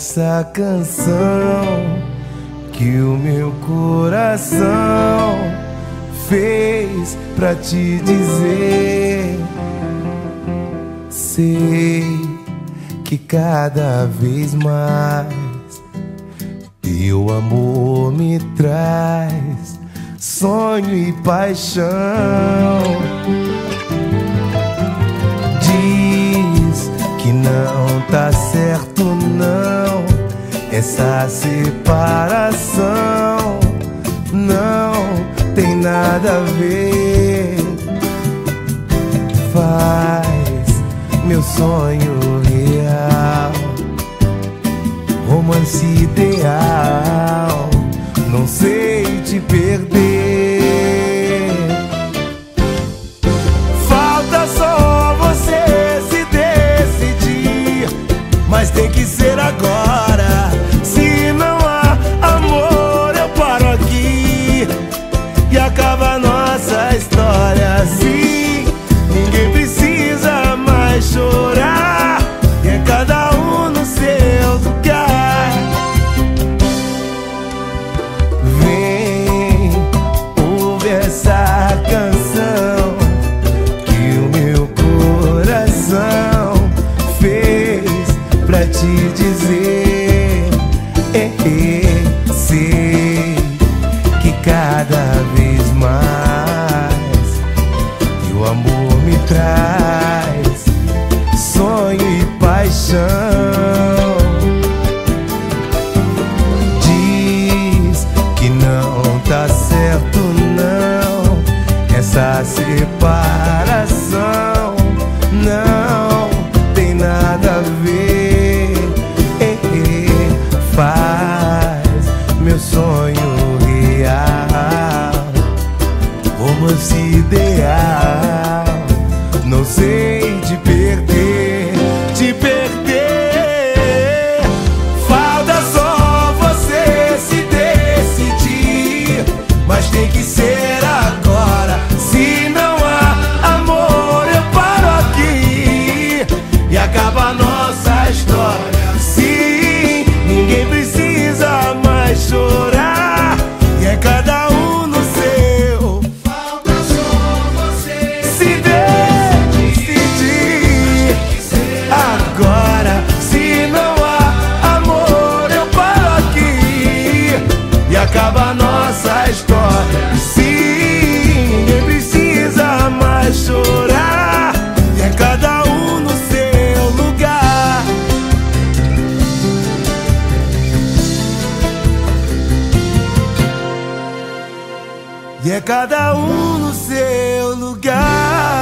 essa canção que o meu coração fez pra te dizer. Sei que cada vez mais teu amor me traz sonho e paixão. Certo, não, essa separação não tem nada a ver. Faz meu sonho real, romance ideal. Pra te dizer. Eh, eh, sei que cada vez mais o amor me traz sonho e paixão. Diz que não tá certo, não. Essa separação romance ideal. Não sei te perder, E é cada um no seu lugar.